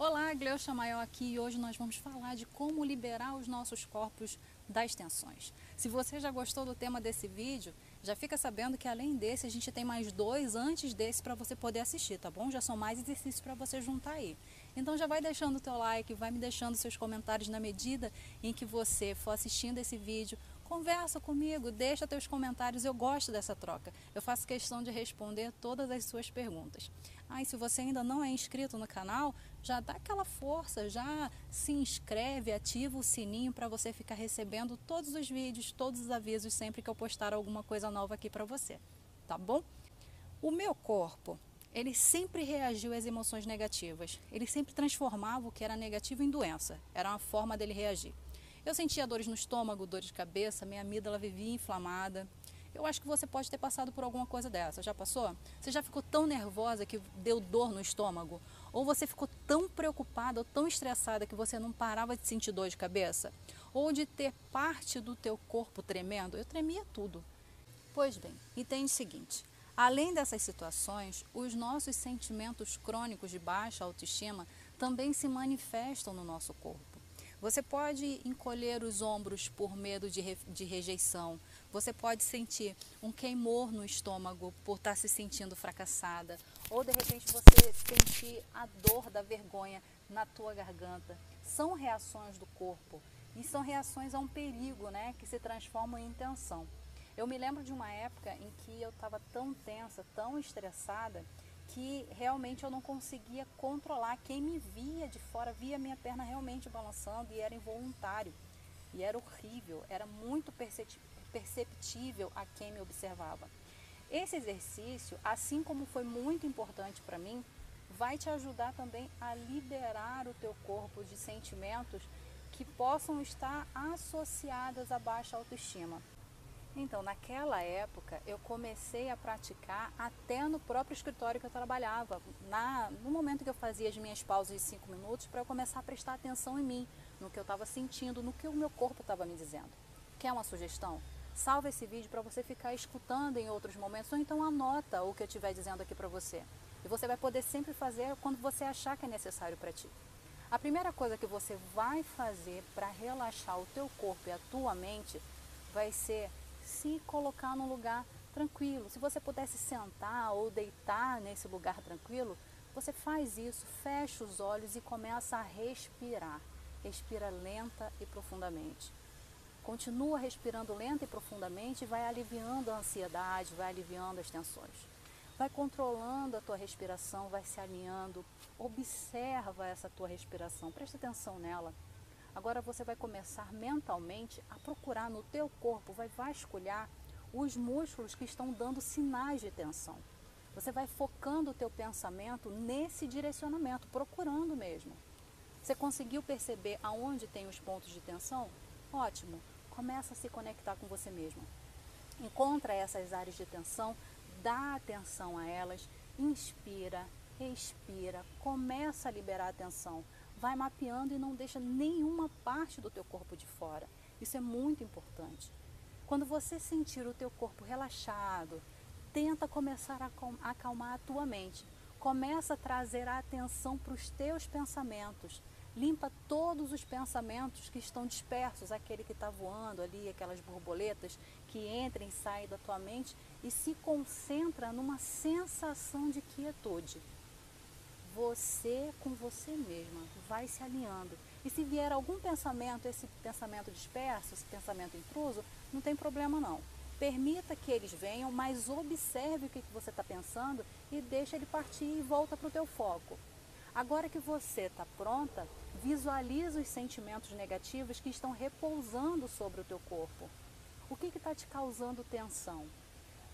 Olá, Gleucha Maior aqui e hoje nós vamos falar de como liberar os nossos corpos das tensões. Se você já gostou do tema desse vídeo, já fica sabendo que além desse a gente tem mais dois antes desse para você poder assistir, tá bom? Já são mais exercícios para você juntar aí. Então já vai deixando o teu like, vai me deixando seus comentários na medida em que você for assistindo esse vídeo Conversa comigo, deixa teus comentários, eu gosto dessa troca. Eu faço questão de responder todas as suas perguntas. Ah, e se você ainda não é inscrito no canal, já dá aquela força, já se inscreve, ativa o sininho para você ficar recebendo todos os vídeos, todos os avisos sempre que eu postar alguma coisa nova aqui para você, tá bom? O meu corpo, ele sempre reagiu às emoções negativas. Ele sempre transformava o que era negativo em doença. Era uma forma dele reagir. Eu sentia dores no estômago, dores de cabeça, minha amígdala vivia inflamada. Eu acho que você pode ter passado por alguma coisa dessa. Já passou? Você já ficou tão nervosa que deu dor no estômago? Ou você ficou tão preocupada ou tão estressada que você não parava de sentir dor de cabeça? Ou de ter parte do teu corpo tremendo? Eu tremia tudo. Pois bem, entende o seguinte: além dessas situações, os nossos sentimentos crônicos de baixa autoestima também se manifestam no nosso corpo. Você pode encolher os ombros por medo de, re, de rejeição. Você pode sentir um queimor no estômago por estar se sentindo fracassada. Ou de repente você sentir a dor da vergonha na tua garganta. São reações do corpo e são reações a um perigo, né, que se transformam em tensão. Eu me lembro de uma época em que eu estava tão tensa, tão estressada, que realmente eu não conseguia controlar. Quem me via de fora via minha perna realmente balançando e era involuntário. E era horrível, era muito perceptível a quem me observava. Esse exercício, assim como foi muito importante para mim, vai te ajudar também a liberar o teu corpo de sentimentos que possam estar associados à baixa autoestima. Então, naquela época, eu comecei a praticar até no próprio escritório que eu trabalhava. Na, no momento que eu fazia as minhas pausas de cinco minutos, para eu começar a prestar atenção em mim, no que eu estava sentindo, no que o meu corpo estava me dizendo. Quer uma sugestão? Salva esse vídeo para você ficar escutando em outros momentos, ou então anota o que eu estiver dizendo aqui para você. E você vai poder sempre fazer quando você achar que é necessário para ti. A primeira coisa que você vai fazer para relaxar o teu corpo e a tua mente vai ser se colocar num lugar tranquilo. Se você pudesse sentar ou deitar nesse lugar tranquilo, você faz isso, fecha os olhos e começa a respirar. Respira lenta e profundamente. Continua respirando lenta e profundamente e vai aliviando a ansiedade, vai aliviando as tensões. Vai controlando a tua respiração, vai se alinhando. Observa essa tua respiração, presta atenção nela. Agora você vai começar mentalmente a procurar no teu corpo, vai vasculhar os músculos que estão dando sinais de tensão. Você vai focando o teu pensamento nesse direcionamento, procurando mesmo. Você conseguiu perceber aonde tem os pontos de tensão? Ótimo. Começa a se conectar com você mesmo. Encontra essas áreas de tensão, dá atenção a elas, inspira, respira, começa a liberar a tensão vai mapeando e não deixa nenhuma parte do teu corpo de fora. Isso é muito importante. Quando você sentir o teu corpo relaxado, tenta começar a acalmar a tua mente. Começa a trazer a atenção para os teus pensamentos. Limpa todos os pensamentos que estão dispersos, aquele que está voando ali, aquelas borboletas que entram e saem da tua mente e se concentra numa sensação de quietude você com você mesma, vai se alinhando. E se vier algum pensamento, esse pensamento disperso, esse pensamento intruso, não tem problema não. Permita que eles venham, mas observe o que você está pensando e deixa ele partir e volta para o teu foco. Agora que você está pronta, visualize os sentimentos negativos que estão repousando sobre o teu corpo. O que está te causando tensão?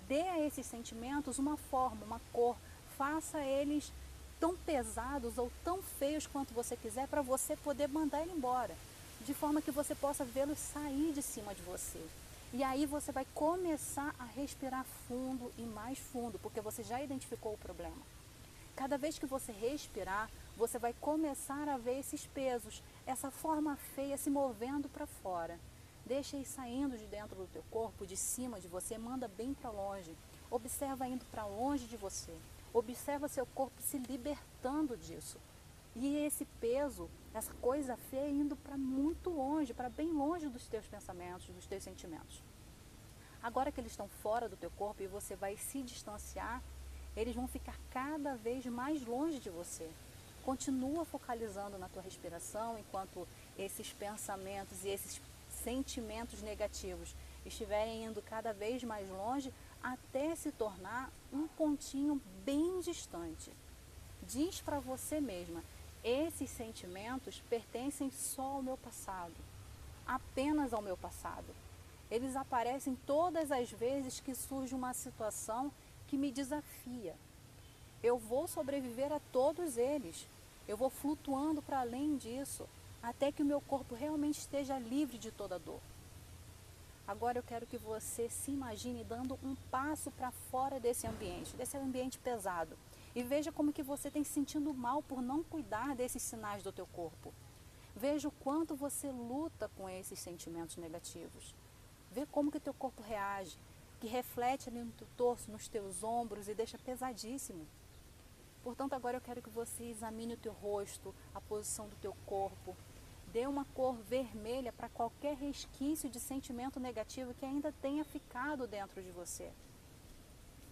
Dê a esses sentimentos uma forma, uma cor, faça eles tão pesados ou tão feios quanto você quiser para você poder mandar ele embora, de forma que você possa vê-los sair de cima de você. E aí você vai começar a respirar fundo e mais fundo, porque você já identificou o problema. Cada vez que você respirar, você vai começar a ver esses pesos, essa forma feia se movendo para fora. Deixa ir saindo de dentro do teu corpo, de cima de você, manda bem para longe. Observa indo para longe de você. Observa seu corpo se libertando disso. E esse peso, essa coisa feia indo para muito longe, para bem longe dos teus pensamentos, dos teus sentimentos. Agora que eles estão fora do teu corpo e você vai se distanciar, eles vão ficar cada vez mais longe de você. Continua focalizando na tua respiração enquanto esses pensamentos e esses sentimentos negativos estiverem indo cada vez mais longe até se tornar um pontinho bem distante. Diz para você mesma: esses sentimentos pertencem só ao meu passado, apenas ao meu passado. Eles aparecem todas as vezes que surge uma situação que me desafia. Eu vou sobreviver a todos eles. Eu vou flutuando para além disso, até que o meu corpo realmente esteja livre de toda dor. Agora eu quero que você se imagine dando um passo para fora desse ambiente, desse ambiente pesado. E veja como que você tem se sentindo mal por não cuidar desses sinais do teu corpo. Veja o quanto você luta com esses sentimentos negativos. Vê como que teu corpo reage, que reflete ali no teu torso, nos teus ombros e deixa pesadíssimo. Portanto, agora eu quero que você examine o teu rosto, a posição do teu corpo, dê uma cor vermelha para qualquer resquício de sentimento negativo que ainda tenha ficado dentro de você.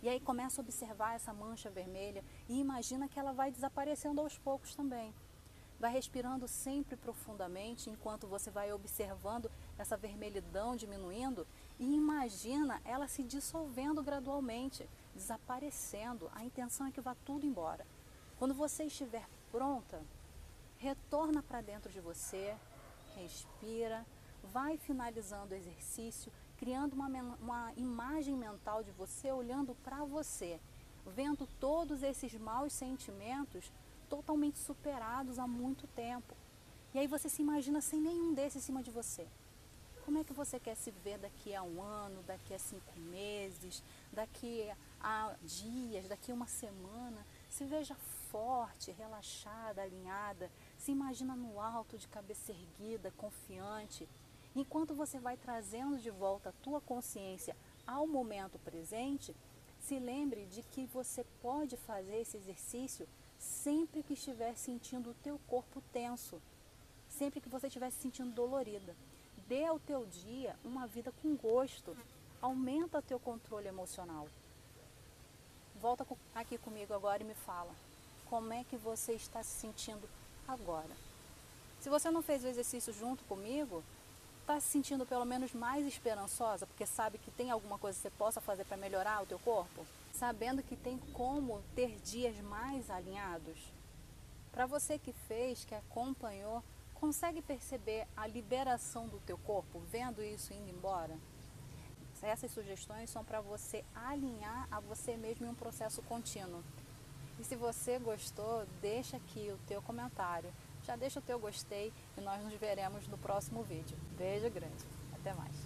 E aí começa a observar essa mancha vermelha e imagina que ela vai desaparecendo aos poucos também. Vai respirando sempre profundamente enquanto você vai observando essa vermelhidão diminuindo e imagina ela se dissolvendo gradualmente, desaparecendo. A intenção é que vá tudo embora. Quando você estiver pronta, retorna para dentro de você, respira, vai finalizando o exercício, criando uma, uma imagem mental de você olhando para você, vendo todos esses maus sentimentos totalmente superados há muito tempo. E aí você se imagina sem nenhum desses em cima de você. Como é que você quer se ver daqui a um ano, daqui a cinco meses, daqui a dias, daqui a uma semana? Se veja forte, relaxada, alinhada, se imagina no alto, de cabeça erguida, confiante. Enquanto você vai trazendo de volta a tua consciência ao momento presente, se lembre de que você pode fazer esse exercício sempre que estiver sentindo o teu corpo tenso, sempre que você estiver se sentindo dolorida. Dê ao teu dia uma vida com gosto. Aumenta teu controle emocional. Volta aqui comigo agora e me fala como é que você está se sentindo agora. Se você não fez o exercício junto comigo, está se sentindo pelo menos mais esperançosa, porque sabe que tem alguma coisa que você possa fazer para melhorar o teu corpo? Sabendo que tem como ter dias mais alinhados? Para você que fez, que acompanhou, consegue perceber a liberação do teu corpo, vendo isso indo embora? Essas sugestões são para você alinhar a você mesmo em um processo contínuo. E se você gostou, deixa aqui o teu comentário. Já deixa o teu gostei e nós nos veremos no próximo vídeo. Beijo grande. Até mais.